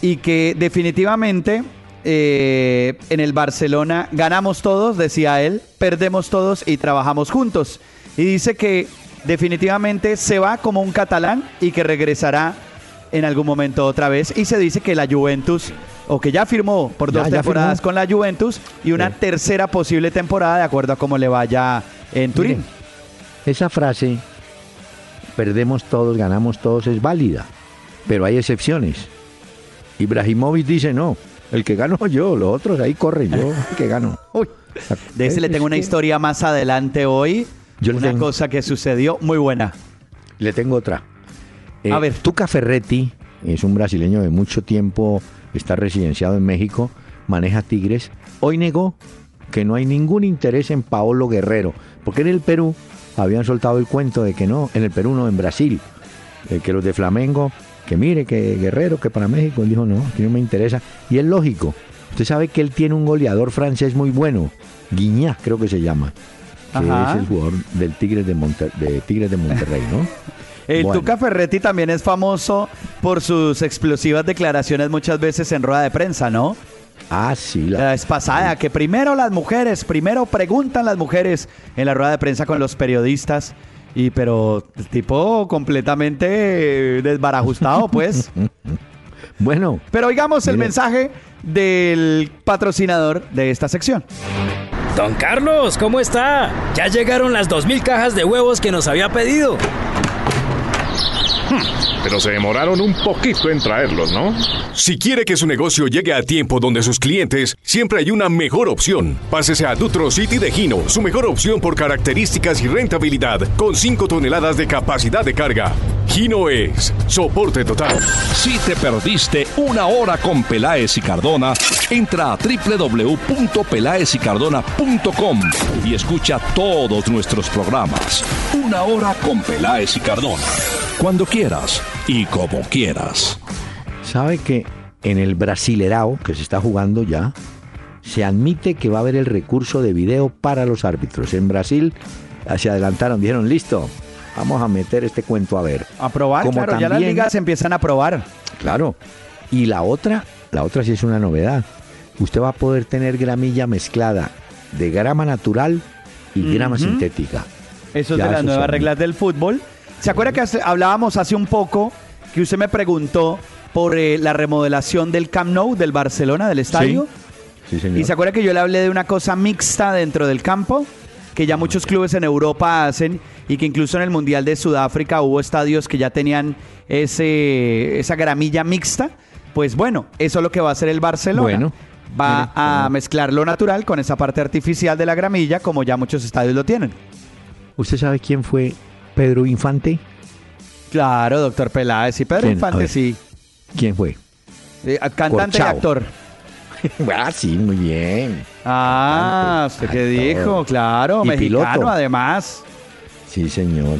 y que definitivamente eh, en el Barcelona ganamos todos, decía él, perdemos todos y trabajamos juntos. Y dice que definitivamente se va como un catalán y que regresará en algún momento otra vez. Y se dice que la Juventus, o que ya firmó por dos ya temporadas con la Juventus y una Sí. tercera posible temporada de acuerdo a cómo le vaya en Turín. Miren, esa frase, perdemos todos, ganamos todos, es válida. Pero hay excepciones. Ibrahimovic dice no. El que gano yo, los otros ahí corren, yo el que gano. Uy, de ese le tengo una historia más adelante hoy. Yo una tengo- cosa que sucedió muy buena. Le tengo otra. Eh, A ver. Tuca Ferretti es un brasileño de mucho tiempo, está residenciado en México, maneja Tigres. Hoy negó que no hay ningún interés en Paolo Guerrero, porque en el Perú habían soltado el cuento de que no, en el Perú no, en Brasil, eh, que los de Flamengo, que mire, que Guerrero, que para México, él dijo no, aquí no me interesa. Y es lógico, usted sabe que él tiene un goleador francés muy bueno, Guiñá creo que se llama, que Ajá. es el jugador del Tigres de, Monter- de Tigres de Monterrey, ¿no? El Bueno. Tuca Ferretti también es famoso por sus explosivas declaraciones muchas veces en rueda de prensa, ¿no? Ah, sí, La la, vez pasada, que primero las mujeres, primero preguntan las mujeres en la rueda de prensa con los periodistas. Y pero el tipo completamente eh, desbarajustado, pues. bueno, Pero oigamos el Mire. mensaje del patrocinador de esta sección. Don Carlos, ¿cómo está? Ya llegaron las 2.000 cajas de huevos que nos había pedido. Pero se demoraron un poquito en traerlos, ¿no? Si quiere que su negocio llegue a tiempo donde sus clientes, siempre hay una mejor opción. Pásese a Dutro City de Gino, su mejor opción por características y rentabilidad, con 5 toneladas de capacidad de carga. Gino es soporte total. Si te perdiste una hora con Peláez y Cardona, entra a www.pelaezicardona.com y escucha todos nuestros programas. Una hora con Peláez y Cardona. Cuando quieras y como quieras. sabe que en el Brasilerao, que se está jugando ya, se admite que va a haber el recurso de video para los árbitros. En Brasil eh, se adelantaron, dijeron, listo, vamos a meter este cuento a ver. A probar, Como claro, ya las también- ligas empiezan a probar. Claro. Y la otra, la otra sí es una novedad. Usted va a poder tener gramilla mezclada de grama natural y grama sintética. Eso es Ya de las nuevas reglas del fútbol. ¿Se acuerda que hace- hablábamos hace un poco que usted me preguntó por eh, la remodelación del Camp Nou, del Barcelona, del estadio? Sí, señor. ¿Y se acuerda que yo le hablé de una cosa mixta dentro del campo? Que ya muchos clubes en Europa hacen y que incluso en el Mundial de Sudáfrica hubo estadios que ya tenían ese, esa gramilla mixta. Pues bueno, eso es lo que va a hacer el Barcelona. Bueno, va a mezclar lo natural con esa parte artificial de la gramilla, como ya muchos estadios lo tienen. ¿Usted sabe quién fue Pedro Infante? Claro, doctor Peláez y Pedro Infante, sí. ¿Quién fue? Eh, cantante y actor. ah, sí, muy bien. Ah, Cantante, ¿usted qué actor. dijo? Claro, Y mexicano piloto. además. Sí, señor.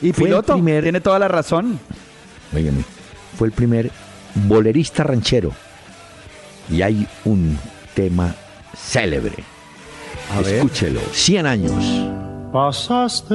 Y Fue piloto, primer- tiene toda la razón. Óigame, fue el primer bolerista ranchero. Y hay un tema célebre. A ver. Escúchelo. 100 años. Pasaste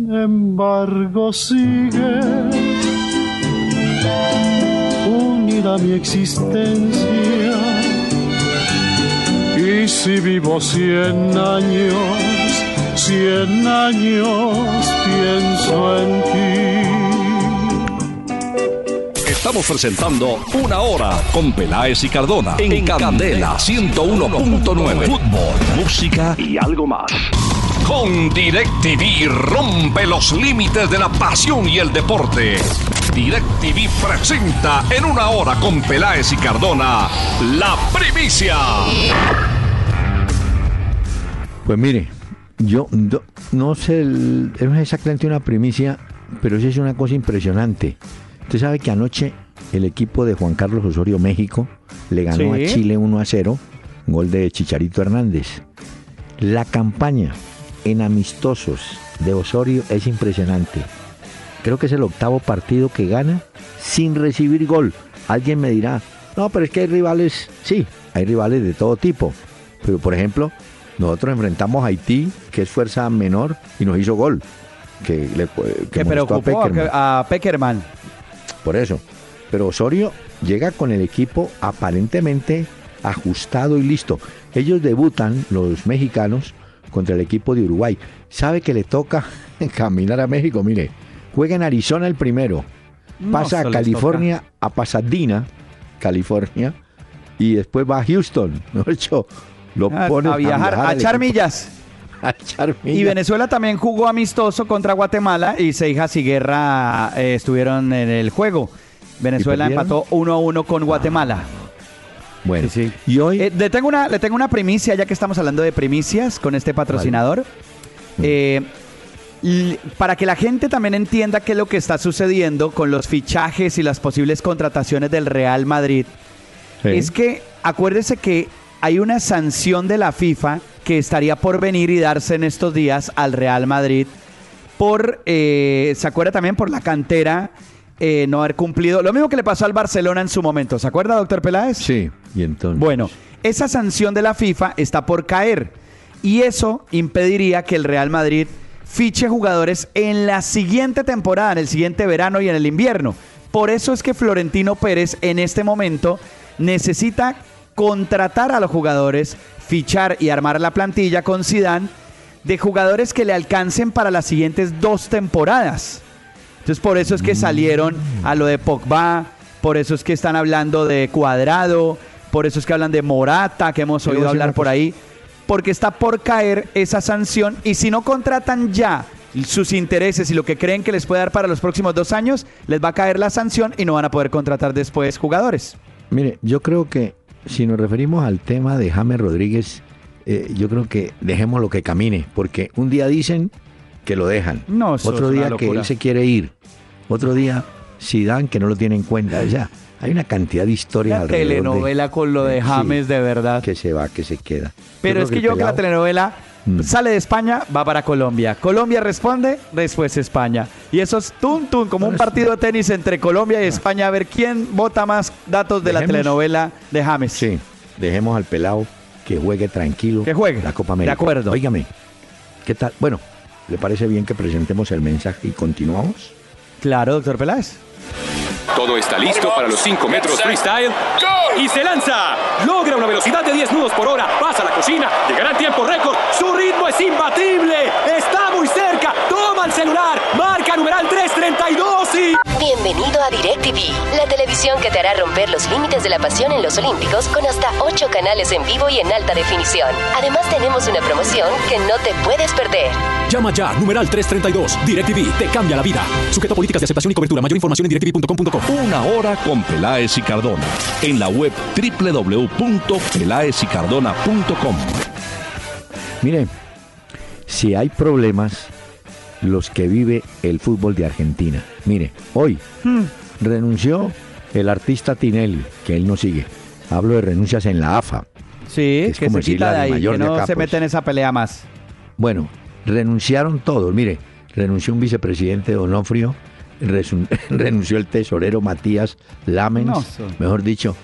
embargo sigue unida mi existencia. Y si vivo cien años, cien años pienso en ti. Estamos presentando Una Hora con Peláez y Cardona en, Candela 101.9. Fútbol, música y algo más. Con DirecTV rompe los límites de la pasión y el deporte. DirecTV presenta en Una Hora con Peláez y Cardona la primicia. Pues mire, yo no sé, el- no es exactamente una primicia, pero sí es una cosa impresionante. Usted sabe que anoche el equipo de Juan Carlos Osorio México le ganó Sí. a Chile 1 a 0, gol de Chicharito Hernández. La campaña en amistosos de Osorio es impresionante. Creo que es el octavo partido que gana sin recibir gol. Alguien me dirá, No, pero es que hay rivales, sí, hay rivales de todo tipo. Pero por ejemplo, nosotros enfrentamos a Haití, que es fuerza menor, y nos hizo gol. Que, le, que preocupó a, Peckerman. a Peckerman. Por eso. Pero Osorio llega con el equipo aparentemente ajustado y listo. Ellos debutan, los mexicanos, contra el equipo de Uruguay. Sabe que le toca caminar a México, mire. Juega en Arizona el primero. No, Pasa a California, a Pasadena, California. Y después va a Houston. ¿No? Hecho, lo A, pone a viajar, a echar millas. A echar Y. Venezuela también jugó amistoso contra Guatemala y Seijas y Guerra eh, estuvieron en el juego. Venezuela empató 1 a 1 con Guatemala. Bueno, Sí, sí. y hoy Eh, le, tengo una, le tengo una primicia, ya que estamos hablando de primicias con este patrocinador. Eh, para que la gente también entienda qué es lo que está sucediendo con los fichajes y las posibles contrataciones del Real Madrid, Sí. es que acuérdese que hay una sanción de la FIFA que estaría por venir y darse en estos días al Real Madrid por, eh, ¿se acuerda también por la cantera? Eh, no haber cumplido. Lo mismo que le pasó al Barcelona en su momento. ¿Se acuerda, doctor Peláez? Sí, y entonces. Bueno, esa sanción de la FIFA está por caer y eso impediría que el Real Madrid fiche jugadores en la siguiente temporada, en el siguiente verano y en el invierno. Por eso es que Florentino Pérez en este momento necesita contratar a los jugadores, fichar y armar la plantilla con Zidane de jugadores que le alcancen para las siguientes dos temporadas. Entonces por eso es que salieron a lo de Pogba, por eso es que están hablando de Cuadrado, por eso es que hablan de Morata, que hemos oído hablar por ahí, porque está por caer esa sanción y si no contratan ya sus intereses y lo que creen que les puede dar para los próximos dos años, les va a caer la sanción y no van a poder contratar después jugadores. Mire, yo creo que si nos referimos al tema de James Rodríguez, eh, yo creo que dejemos lo que camine, porque un día dicen que lo dejan, No, otro día que él se quiere ir, otro día Zidane que no lo tiene en cuenta, ya hay una cantidad de historias La alrededor de- telenovela con lo de Sí, James, de verdad. que se va, que se queda. Pero es que yo creo que la telenovela Mm. sale de España, va para Colombia. Colombia responde, después España. Y eso es tun tun, como un partido de tenis entre Colombia y España, a ver quién vota más datos de la Ah. Telenovela de James. Sí, dejemos al pelado que juegue tranquilo. Que juegue, La Copa América. de acuerdo. Óigame, ¿qué tal? Bueno, ¿le parece bien que presentemos el mensaje y continuamos? Claro, doctor Peláez. Todo está listo para los 5 metros freestyle. Y se lanza. Logra una velocidad de 10 nudos por hora. Pasa a la cocina. Llegará en tiempo récord. Su ritmo es imbatible. Está muy cerca. Toma el celular. Marca numeral 332 y... Bienvenido a DirecTV, la televisión que te hará romper los límites de la pasión en los Olímpicos con hasta 8 canales en vivo y en alta definición. Además tenemos una promoción que no te puedes perder. Llama ya, numeral 332. DirecTV te cambia la vida. Sujeto a políticas de aceptación y cobertura. Mayor información en directv.com.co. Una hora con Peláez y Cardona. En la web www.peláezycardona.com. Mire, si hay problemas, los que vive el fútbol de Argentina. Mire, hoy Hmm. renunció el artista Tinelli, que él no sigue. Hablo de renuncias en la AFA. Sí, Es que como se decir quita la de ahí, mayor que no acá, se pues. mete en esa pelea más. Bueno, renunciaron todos. Mire, renunció un vicepresidente Donofrio, renunció el tesorero Matías Lamens. No, Mejor dicho,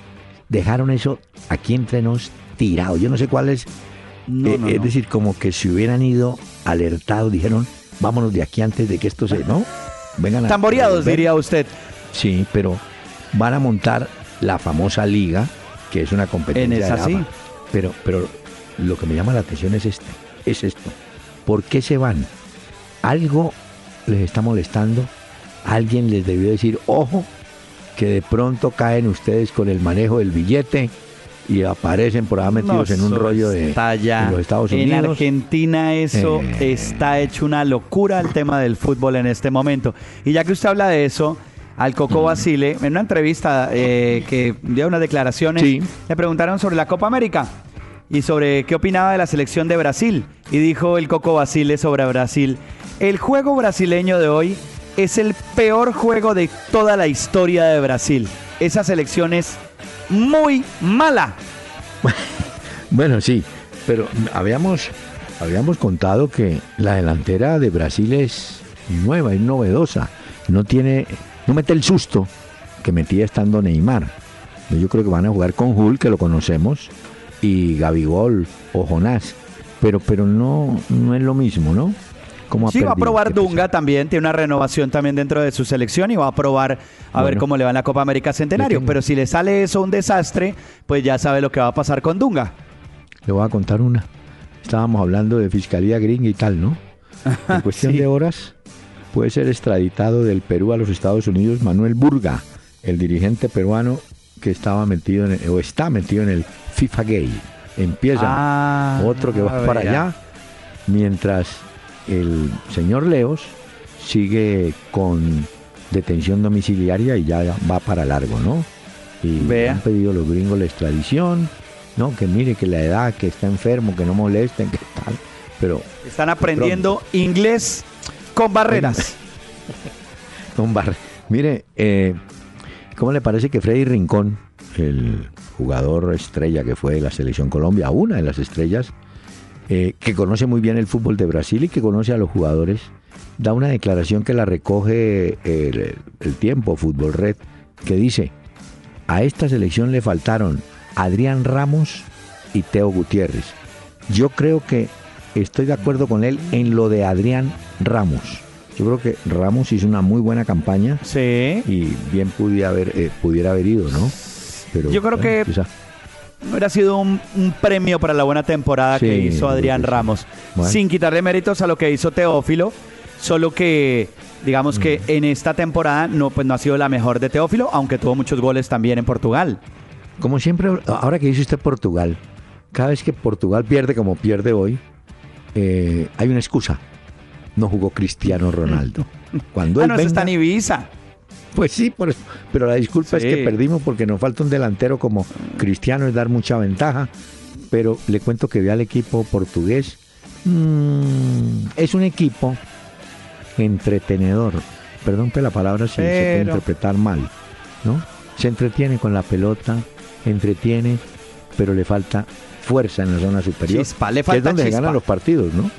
dejaron eso aquí entre nos tirado. Yo no sé cuál es. No, eh, no, es decir, como que si hubieran ido alertados, dijeron, vámonos de aquí antes de que esto se. ¿No? Vengan a. Tamboreados, ven". diría usted. Sí, pero van a montar la famosa liga, que es una competencia En esa sí. Pero, pero lo que me llama la atención es este, es esto. ¿Por qué se van? Algo les está molestando. Alguien les debió decir, ojo, que de pronto caen ustedes con el manejo del billete y aparecen por ahí metidos No, en un rollo de, de los Estados En Unidos. Argentina eso Eh. está hecho una locura el tema del fútbol en este momento. Y ya que usted habla de eso, al Coco Basile, en una entrevista eh, que dio unas declaraciones, Sí. le preguntaron sobre la Copa América y sobre qué opinaba de la selección de Brasil. Y dijo el Coco Basile sobre Brasil, el juego brasileño de hoy es el peor juego de toda la historia de Brasil. Esa selección es muy mala. Bueno, sí, pero habíamos, habíamos contado que la delantera de Brasil es nueva, es novedosa. No tiene, no mete el susto que metía estando Neymar. Yo creo que van a jugar con Hull, que lo conocemos, y Gabigol o Jonás. Pero, pero no, no es lo mismo, ¿no? Como sí, va a probar Dunga también, tiene una renovación también dentro de su selección y va a probar a ver cómo le va en la Copa América Centenario. Pero si le sale eso un desastre, pues ya sabe lo que va a pasar con Dunga. Le voy a contar una. Estábamos hablando de fiscalía gringa y tal, ¿no? En cuestión de horas puede ser extraditado del Perú a los Estados Unidos Manuel Burga, el dirigente peruano que estaba metido en o está metido en el FIFA Gay. Empieza ah, otro que va para allá, mientras el señor Leos sigue con detención domiciliaria y ya va para largo, ¿no? Y han pedido los gringos la extradición, ¿no? Que mire que la edad, que está enfermo, que no molesten, que tal. Pero están aprendiendo inglés con barreras. con barreras. Mire, eh, ¿cómo le parece que Freddy Rincón, el jugador estrella que fue de la selección Colombia, una de las estrellas, eh, que conoce muy bien el fútbol de Brasil y que conoce a los jugadores, da una declaración que la recoge el, el tiempo, Fútbol Red, que dice, a esta selección le faltaron Adrián Ramos y Teo Gutiérrez. Yo creo que estoy de acuerdo con él en lo de Adrián Ramos. Yo creo que Ramos hizo una muy buena campaña. Sí. Y bien pudiera haber, eh, pudiera haber ido, ¿no? Pero, Yo creo que hubiera sido un, premio para la buena temporada que hizo Adrián Ramos. Sin quitarle méritos a lo que hizo Teófilo, solo que digamos que mm. en esta temporada no, pues no ha sido la mejor de Teófilo, aunque tuvo muchos goles también en Portugal. Como siempre, ahora que dice usted Portugal, cada vez que Portugal pierde como pierde hoy, eh, hay una excusa. No jugó Cristiano Ronaldo. Cuando ah, no, está en Ibiza. Pues sí, pero la disculpa es que perdimos porque nos falta un delantero como Cristiano, es dar mucha ventaja. Pero le cuento que ve al equipo portugués. Mm, es un equipo entretenedor. Perdón que la palabra se, se puede interpretar mal. ¿no? Se entretiene con la pelota, entretiene, pero le falta fuerza en la zona superior. le falta es donde se ganan los partidos, ¿no?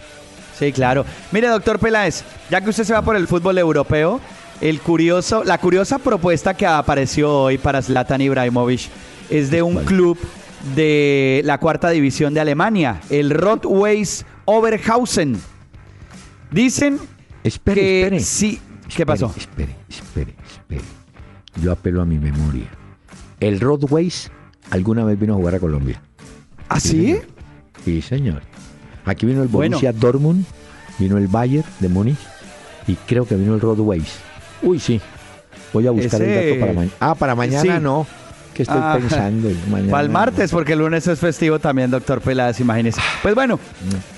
Sí, claro. Mire, doctor Peláez, ya que usted se va por el fútbol europeo, el curioso, la curiosa propuesta que apareció hoy para Zlatan Ibrahimovic es de un club de la cuarta división de Alemania, el Rotweis Oberhausen. Dicen espere, que espere, sí. ¿Qué pasó? Espere, espere, espere. Yo apelo a mi memoria. El Rodways alguna vez vino a jugar a Colombia. ¿Ah, sí? Sí, señor. Aquí vino el Borussia Dortmund, vino el Bayern de Múnich y creo que vino el Roadways. Uy, sí. Voy a buscar el dato para mañana. Ah, para mañana no. Que estoy ah. pensando. Mañana para el martes, porque el lunes es festivo también, doctor Peláez, imagínese. Pues bueno,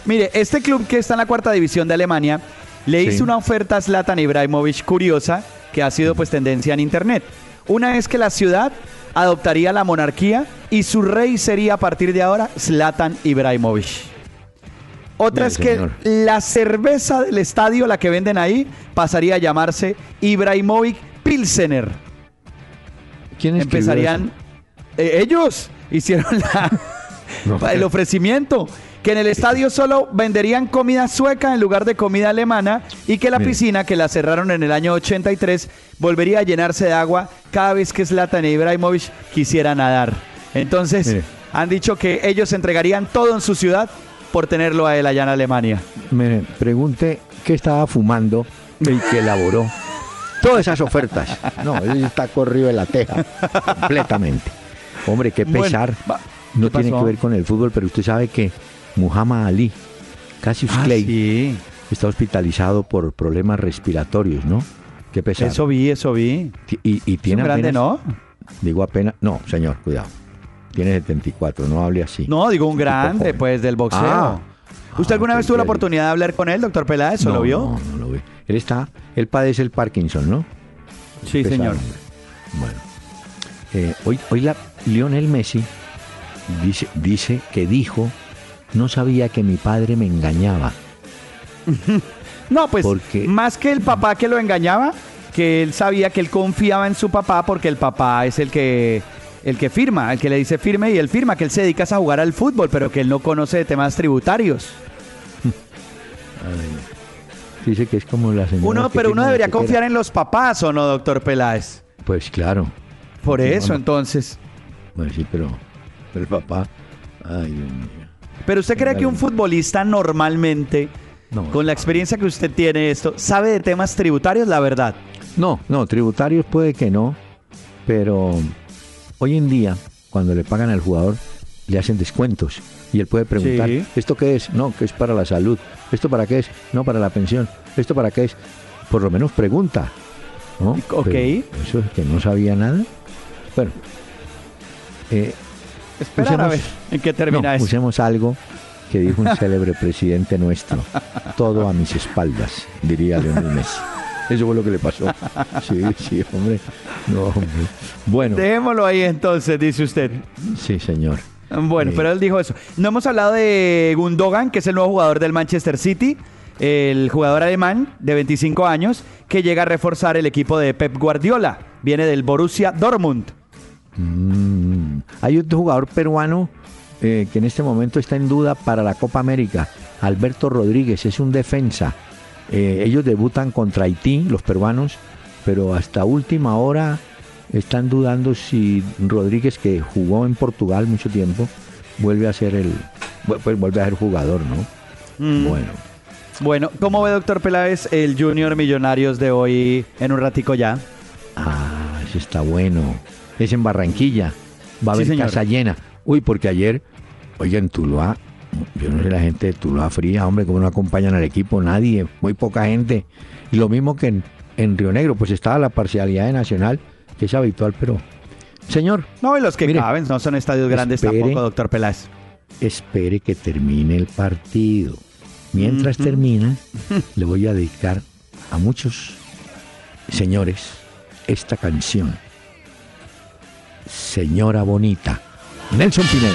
mire, este club que está en la cuarta división de Alemania le hizo una oferta a Zlatan Ibrahimovic curiosa que ha sido pues tendencia en internet. Una es que la ciudad adoptaría la monarquía y su rey sería a partir de ahora Zlatan Ibrahimovic. Otra es que la cerveza del estadio, la que venden ahí, pasaría a llamarse Ibrahimovic Pilsener. ¿Quién Empezarían. Eh, ellos hicieron el ofrecimiento que en el estadio solo venderían comida sueca en lugar de comida alemana y que la piscina, que la cerraron en el año 83, volvería a llenarse de agua cada vez que Zlatan e Ibrahimovic quisiera nadar. Entonces, han dicho que ellos entregarían todo en su ciudad por tenerlo a él allá en Alemania. Me pregunte qué estaba fumando el que elaboró todas esas ofertas. No, él está corrido de la teja completamente. Hombre, qué pesar. no tiene que ver con el fútbol, pero usted sabe que Muhammad Ali, Cassius ah, Clay, está hospitalizado por problemas respiratorios, ¿no? Qué pesar. Eso vi, eso vi. Y, tiene grande, ¿no? Digo apenas, no, señor, cuidado. Tiene 74, no hable así. No, digo un grande, pues, del boxeo. Ah. ¿Usted alguna ah, vez tuvo la oportunidad de hablar con él, doctor Peláez? ¿O lo vio? No, no lo vi. Él está, él padece el Parkinson, ¿no? Sí, señor. Bueno. Eh, hoy, hoy la Lionel Messi dice, dice que dijo no sabía que mi padre me engañaba. no, pues más que el papá que lo engañaba, que él sabía que él confiaba en su papá porque el papá es el que el que firma, el que le dice firme y él firma que él se dedica a jugar al fútbol, pero que él no conoce de temas tributarios. dice que es como la señora. Uno, pero uno debería confiar en los papás, ¿o no, doctor Peláez? Pues claro. Por eso, entonces. Bueno, sí, pero, pero el papá, ay Dios mío. Pero usted cree que un futbolista normalmente, con la experiencia que usted tiene esto, sabe de temas tributarios, la verdad. No, no, tributarios puede que no, pero hoy en día, cuando le pagan al jugador, le hacen descuentos y él puede preguntar, Sí. ¿esto qué es? No, que es para la salud. ¿Esto para qué es? No, para la pensión. ¿Esto para qué es? Por lo menos pregunta. ¿no? Ok. Pero eso es que no sabía nada. Bueno, eh, Esperar a ver en qué termina no, eso. usemos algo que dijo un célebre presidente nuestro. Todo a mis espaldas, diría Leonel Messi. Eso fue lo que le pasó. Sí, sí, hombre. No, hombre. Bueno, Dejémoslo ahí entonces, dice usted. sí, señor. Bueno, Eh, pero él dijo eso. No hemos hablado de Gundogan, que es el nuevo jugador del Manchester City, el jugador alemán de 25 años, que llega a reforzar el equipo de Pep Guardiola. Viene del Borussia Dortmund. Mm, Hay otro jugador peruano eh, que en este momento está en duda para la Copa América. Alberto Rodríguez es un defensa. Eh, ellos debutan contra Haití, los peruanos, pero hasta última hora están dudando si Rodríguez, que jugó en Portugal mucho tiempo, vuelve a ser el pues vuelve a ser jugador, ¿no? Mm. Bueno, Bueno, ¿cómo ve, doctor Peláez, el Junior Millonarios de hoy en un ratico ya? ah, eso está bueno. Es en Barranquilla. Va a Sí, haber señor. casa llena. Uy, porque ayer, oye, en Tuluá, yo no sé la gente de Tuluá fría, hombre, cómo no acompañan al equipo, nadie, muy poca gente. Y lo mismo que en, en Río Negro, pues estaba la parcialidad de Nacional, que es habitual, pero... Señor, No, y los que Mire, caben, no son estadios grandes espere. tampoco, doctor Peláez. espere que termine el partido. Mientras Ujú. termina, le voy a dedicar a muchos señores esta canción. Señora Bonita. Nelson Pinedo.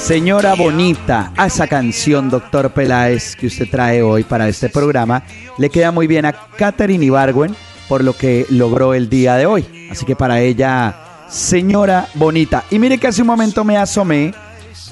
Señora Bonita, a esa canción, doctor Peláez, que usted trae hoy para este programa, le queda muy bien a Katherine Ibargüen por lo que logró el día de hoy. Así que para ella, Señora Bonita. Y mire que hace un momento me asomé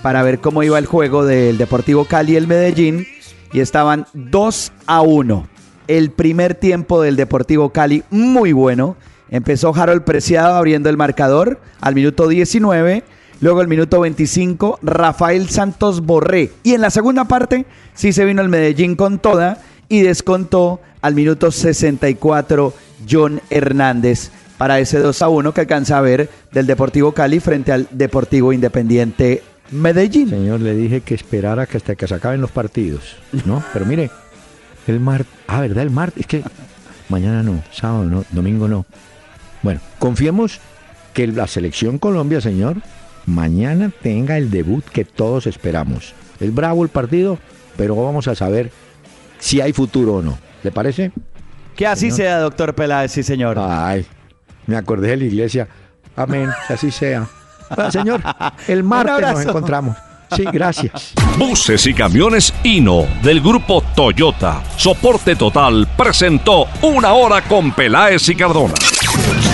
para ver cómo iba el juego del Deportivo Cali y el Medellín y estaban 2 a 1. El primer tiempo del Deportivo Cali muy bueno. Empezó Harold Preciado abriendo el marcador al minuto 19. Luego el minuto 25, Rafael Santos Borré. Y en la segunda parte, sí se vino el Medellín con toda y descontó al minuto 64 John Hernández para ese 2 a 1 que alcanza a ver del Deportivo Cali frente al Deportivo Independiente Medellín. Señor, le dije que esperara que hasta que se acaben los partidos, ¿no? Pero mire, el martes, ah, ¿verdad? El martes, es que mañana no, sábado no, domingo no. Bueno, confiemos que la selección Colombia, señor, mañana tenga el debut que todos esperamos. Es bravo el partido, pero vamos a saber si hay futuro o no. ¿Le parece? Que así Señor. sea, doctor Peláez, sí, señor. Ay, me acordé de la iglesia. Amén, que así sea. Bueno, señor, el martes nos encontramos. Sí, gracias. Buses y camiones Hino del grupo Toyota. Soporte total presentó Una Hora con Peláez y Cardona.